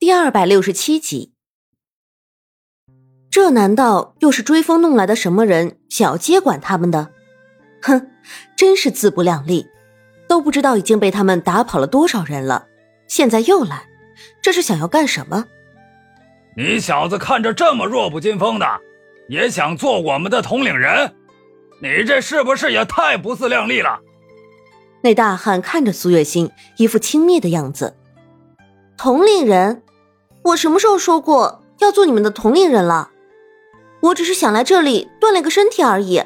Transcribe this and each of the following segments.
第二百六十七集，这难道又是追风弄来的什么人想要接管他们的？哼，真是自不量力，都不知道已经被他们打跑了多少人了，现在又来，这是想要干什么？你小子看着这么弱不禁风的，也想做我们的统领人？你这是不是也太不自量力了？那大汉看着苏月心，一副轻蔑的样子。统领人。我什么时候说过要做你们的统领人了？我只是想来这里锻炼个身体而已。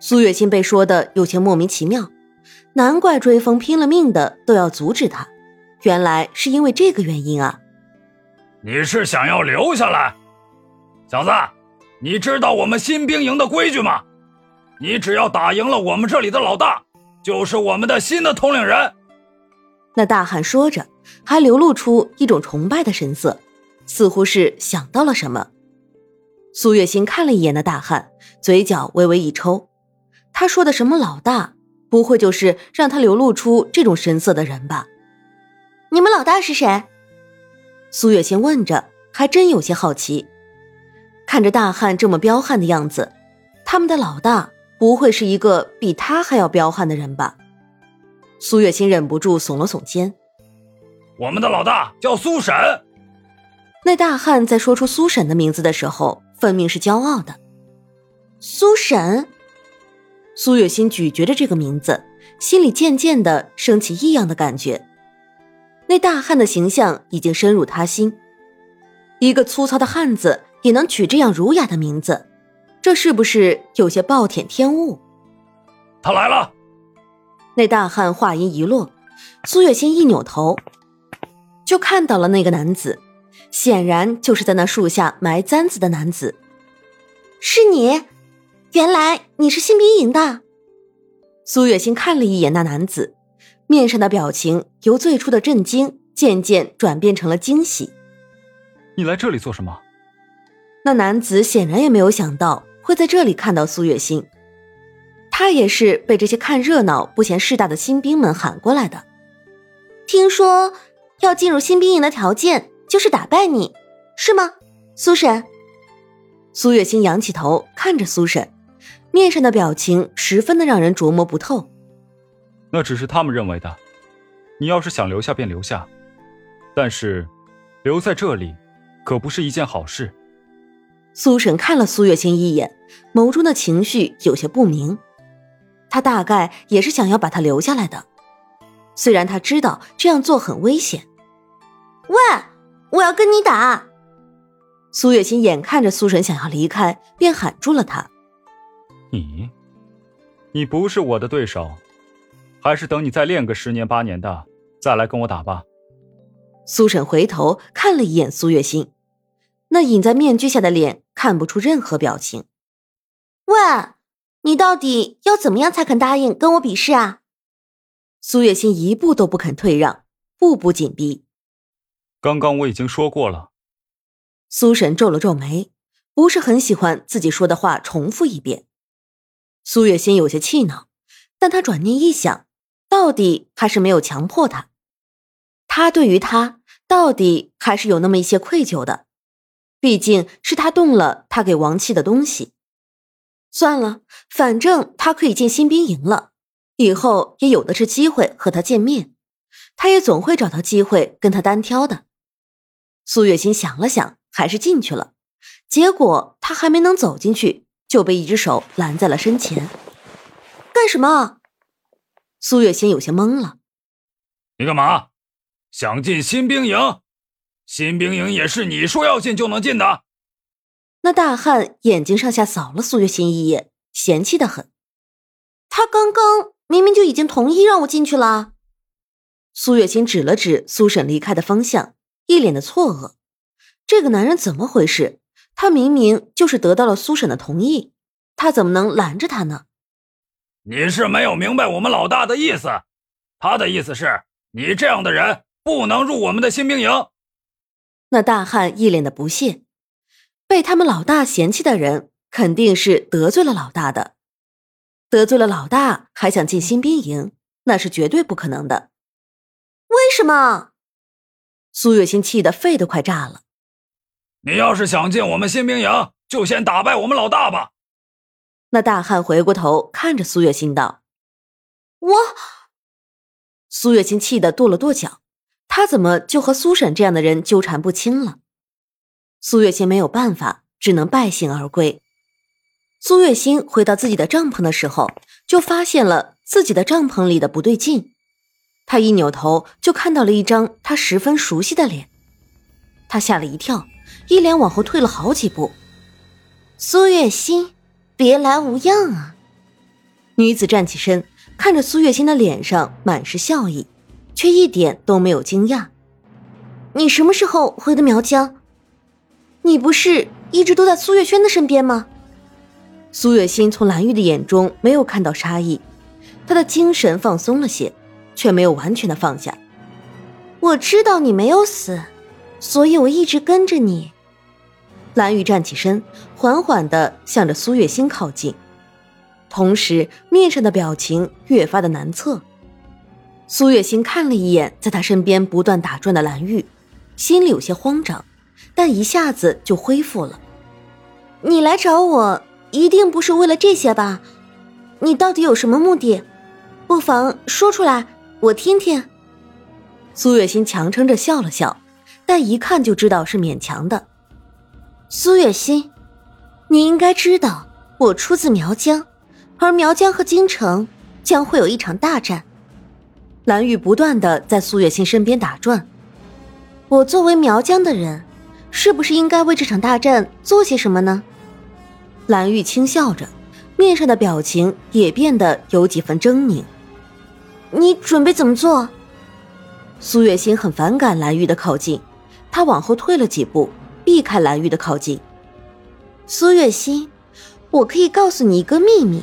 苏月心被说的有些莫名其妙，难怪追风拼了命的都要阻止他，原来是因为这个原因啊！你是想要留下来，小子？你知道我们新兵营的规矩吗？你只要打赢了我们这里的老大，就是我们的新的统领人。那大汉说着。还流露出一种崇拜的神色，似乎是想到了什么。苏月心看了一眼那大汉，嘴角微微一抽。他说的什么老大，不会就是让他流露出这种神色的人吧？你们老大是谁？苏月心问着，还真有些好奇。看着大汉这么彪悍的样子，他们的老大不会是一个比他还要彪悍的人吧？苏月心忍不住耸了耸肩。我们的老大叫苏沈。那大汉在说出苏沈的名字的时候，分明是骄傲的。苏沈，苏月心咀嚼着这个名字，心里渐渐的升起异样的感觉。那大汉的形象已经深入他心，一个粗糙的汉子也能取这样儒雅的名字，这是不是有些暴殄天物？他来了。那大汉话音一落，苏月心一扭头。就看到了那个男子，显然就是在那树下埋簪子的男子。是你，原来你是新兵营的。苏月心看了一眼那男子，面上的表情由最初的震惊渐渐转变成了惊喜。你来这里做什么？那男子显然也没有想到会在这里看到苏月心，他也是被这些看热闹不嫌事大的新兵们喊过来的。听说。要进入新兵营的条件就是打败你，是吗，苏婶？苏月心仰起头看着苏婶，面上的表情十分的让人琢磨不透。那只是他们认为的，你要是想留下便留下，但是留在这里可不是一件好事。苏婶看了苏月心一眼，眸中的情绪有些不明。他大概也是想要把他留下来的。虽然他知道这样做很危险，喂，我要跟你打！苏月心眼看着苏神想要离开，便喊住了他：“你，你不是我的对手，还是等你再练个十年八年的，再来跟我打吧。”苏沈回头看了一眼苏月心，那隐在面具下的脸看不出任何表情。喂，你到底要怎么样才肯答应跟我比试啊？苏月心一步都不肯退让，步步紧逼。刚刚我已经说过了。苏神皱了皱眉，不是很喜欢自己说的话重复一遍。苏月心有些气恼，但他转念一想，到底还是没有强迫他。他对于他到底还是有那么一些愧疚的，毕竟是他动了他给王七的东西。算了，反正他可以进新兵营了。以后也有的是机会和他见面，他也总会找到机会跟他单挑的。苏月心想了想，还是进去了。结果他还没能走进去，就被一只手拦在了身前。干什么？苏月心有些懵了。你干嘛？想进新兵营？新兵营也是你说要进就能进的？那大汉眼睛上下扫了苏月心一眼，嫌弃的很。他刚刚。明明就已经同意让我进去了。苏月心指了指苏婶离开的方向，一脸的错愕。这个男人怎么回事？他明明就是得到了苏婶的同意，他怎么能拦着他呢？你是没有明白我们老大的意思。他的意思是你这样的人不能入我们的新兵营。那大汉一脸的不屑。被他们老大嫌弃的人，肯定是得罪了老大的。得罪了老大，还想进新兵营，那是绝对不可能的。为什么？苏月心气得肺都快炸了。你要是想进我们新兵营，就先打败我们老大吧。那大汉回过头看着苏月心道：“我。”苏月心气得跺了跺脚，他怎么就和苏婶这样的人纠缠不清了？苏月心没有办法，只能败兴而归。苏月心回到自己的帐篷的时候，就发现了自己的帐篷里的不对劲。他一扭头，就看到了一张他十分熟悉的脸，他吓了一跳。一连往后退了好几步，苏月心，别来无恙啊！女子站起身，看着苏月心的脸上满是笑意，却一点都没有惊讶。你什么时候回的苗疆？你不是一直都在苏月轩的身边吗？苏月心从蓝玉的眼中没有看到杀意，他的精神放松了些，却没有完全的放下。我知道你没有死，所以我一直跟着你。蓝玉站起身，缓缓的向着苏月心靠近，同时面上的表情越发的难测。苏月心看了一眼在他身边不断打转的蓝玉，心里有些慌张，但一下子就恢复了。你来找我，一定不是为了这些吧？你到底有什么目的？不妨说出来，我听听。苏月心强撑着笑了笑，但一看就知道是勉强的。苏月心，你应该知道，我出自苗疆，而苗疆和京城将会有一场大战。蓝玉不断的在苏月心身边打转。我作为苗疆的人，是不是应该为这场大战做些什么呢？蓝玉轻笑着，面上的表情也变得有几分狰狞。你准备怎么做？苏月心很反感蓝玉的靠近，他往后退了几步。避开蓝玉的靠近，苏月心，我可以告诉你一个秘密，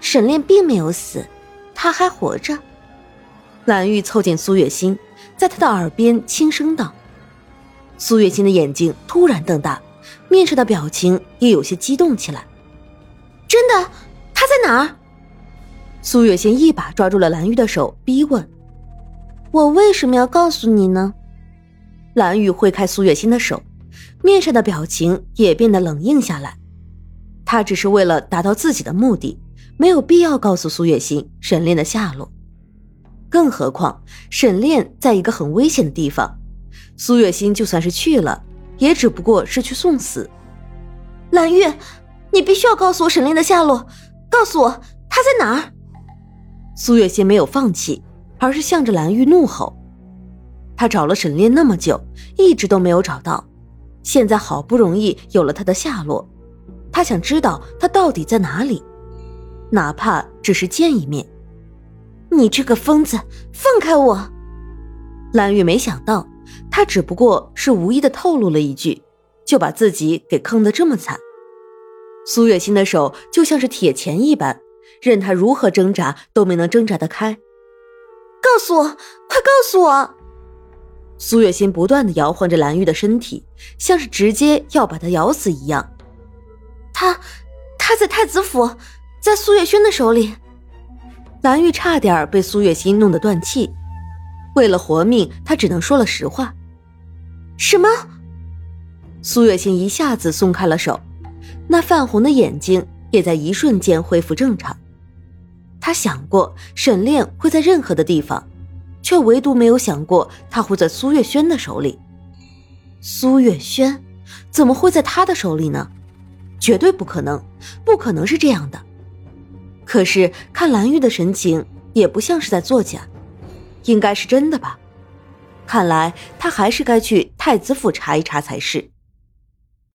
沈炼并没有死，他还活着。蓝玉凑近苏月心，在他的耳边轻声道。苏月心的眼睛突然瞪大，面上的表情也有些激动起来。真的？他在哪儿？苏月心一把抓住了蓝玉的手，逼问：“我为什么要告诉你呢？”蓝玉挥开苏月心的手。面上的表情也变得冷硬下来，他只是为了达到自己的目的，没有必要告诉苏月心沈炼的下落。更何况沈炼在一个很危险的地方，苏月心就算是去了，也只不过是去送死。蓝玉，你必须要告诉我沈炼的下落，告诉我他在哪儿。苏月心没有放弃，而是向着蓝玉怒吼。他找了沈炼那么久，一直都没有找到。现在好不容易有了他的下落，他想知道他到底在哪里，哪怕只是见一面。你这个疯子，放开我！蓝玉没想到，他只不过是无意的透露了一句，就把自己给坑得这么惨。苏月心的手就像是铁钳一般，任他如何挣扎都没能挣扎得开。告诉我，快告诉我！苏月心不断的摇晃着蓝玉的身体，像是直接要把他咬死一样。他，他在太子府，在苏月轩的手里。蓝玉差点被苏月心弄得断气，为了活命，他只能说了实话。什么？苏月心一下子松开了手，那泛红的眼睛也在一瞬间恢复正常。他想过沈炼会在任何的地方。却唯独没有想过他会在苏月轩的手里。苏月轩怎么会在他的手里呢？绝对不可能，不可能是这样的。可是看蓝玉的神情，也不像是在作假，应该是真的吧？看来他还是该去太子府查一查才是。